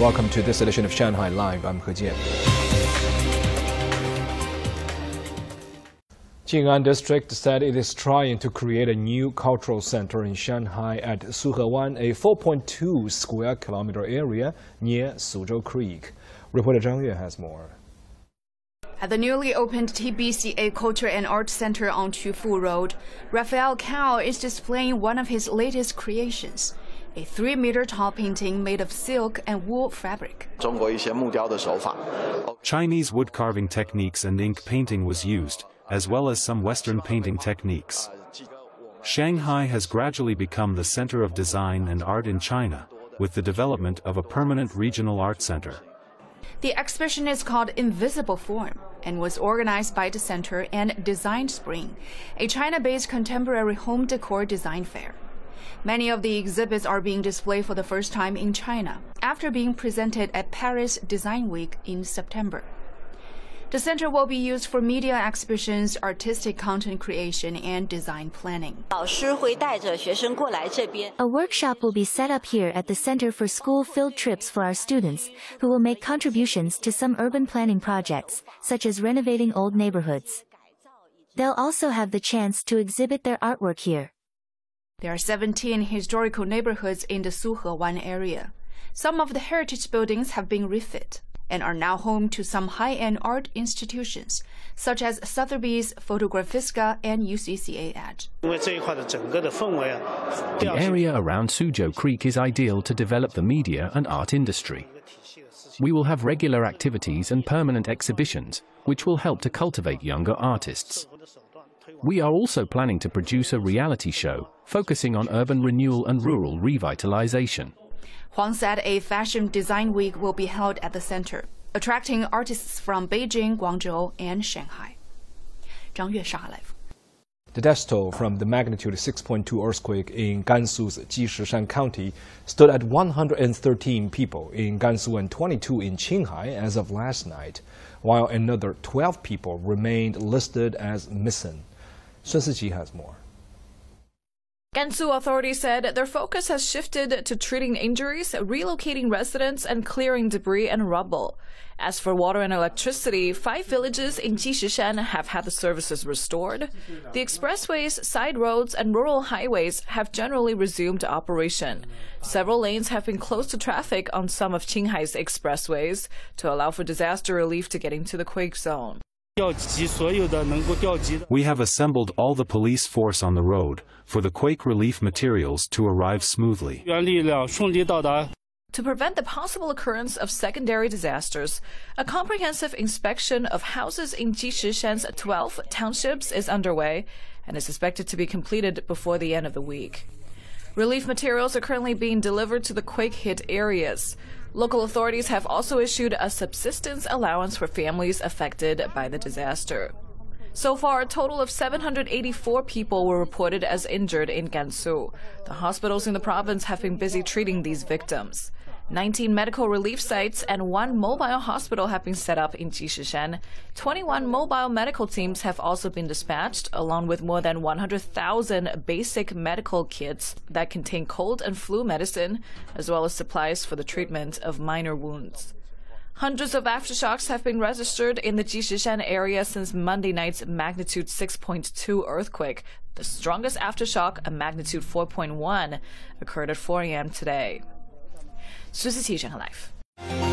Welcome to this edition of Shanghai Live. I'm He Jian. Jing'an District said it is trying to create a new cultural center in Shanghai at Suhewan, a 4.2 square kilometer area near Suzhou Creek. Reporter Zhang Yue has more. At the newly opened TBCA Culture and Art Center on Qufu Road, Raphael Kao is displaying one of his latest creations a three meter tall painting made of silk and wool fabric. Chinese wood carving techniques and ink painting was used, as well as some Western painting techniques. Shanghai has gradually become the center of design and art in China, with the development of a permanent regional art center. The exhibition is called Invisible Form and was organized by the Center and Design Spring, a China-based contemporary home decor design fair. Many of the exhibits are being displayed for the first time in China after being presented at Paris Design Week in September. The center will be used for media exhibitions, artistic content creation, and design planning. A workshop will be set up here at the Center for School Field Trips for our students, who will make contributions to some urban planning projects, such as renovating old neighborhoods. They'll also have the chance to exhibit their artwork here. There are 17 historical neighborhoods in the Suhewan area. Some of the heritage buildings have been refit and are now home to some high-end art institutions, such as Sotheby's, Fotografiska, and UCCA Edge. The area around Suzhou Creek is ideal to develop the media and art industry. We will have regular activities and permanent exhibitions, which will help to cultivate younger artists. We are also planning to produce a reality show focusing on urban renewal and rural revitalization. Huang said a fashion design week will be held at the center, attracting artists from Beijing, Guangzhou, and Shanghai. Zhang Yue, Shanghai The death toll from the magnitude 6.2 earthquake in Gansu's Jishishan County stood at 113 people in Gansu and 22 in Qinghai as of last night, while another 12 people remained listed as missing. Su Siqi has more. Gansu authorities said their focus has shifted to treating injuries, relocating residents, and clearing debris and rubble. As for water and electricity, five villages in Jishishan have had the services restored. The expressways, side roads, and rural highways have generally resumed operation. Several lanes have been closed to traffic on some of Qinghai's expressways to allow for disaster relief to get into the quake zone. We have assembled all the police force on the road for the quake relief materials to arrive smoothly. To prevent the possible occurrence of secondary disasters, a comprehensive inspection of houses in Jishishan's 12 townships is underway and is expected to be completed before the end of the week. Relief materials are currently being delivered to the quake hit areas. Local authorities have also issued a subsistence allowance for families affected by the disaster. So far, a total of 784 people were reported as injured in Gansu. The hospitals in the province have been busy treating these victims. 19 medical relief sites and one mobile hospital have been set up in Jishishan. 21 mobile medical teams have also been dispatched, along with more than 100,000 basic medical kits that contain cold and flu medicine, as well as supplies for the treatment of minor wounds. Hundreds of aftershocks have been registered in the Jishishan area since Monday night's magnitude 6.2 earthquake. The strongest aftershock, a magnitude 4.1, occurred at 4 a.m. today. 苏思琪整合 life。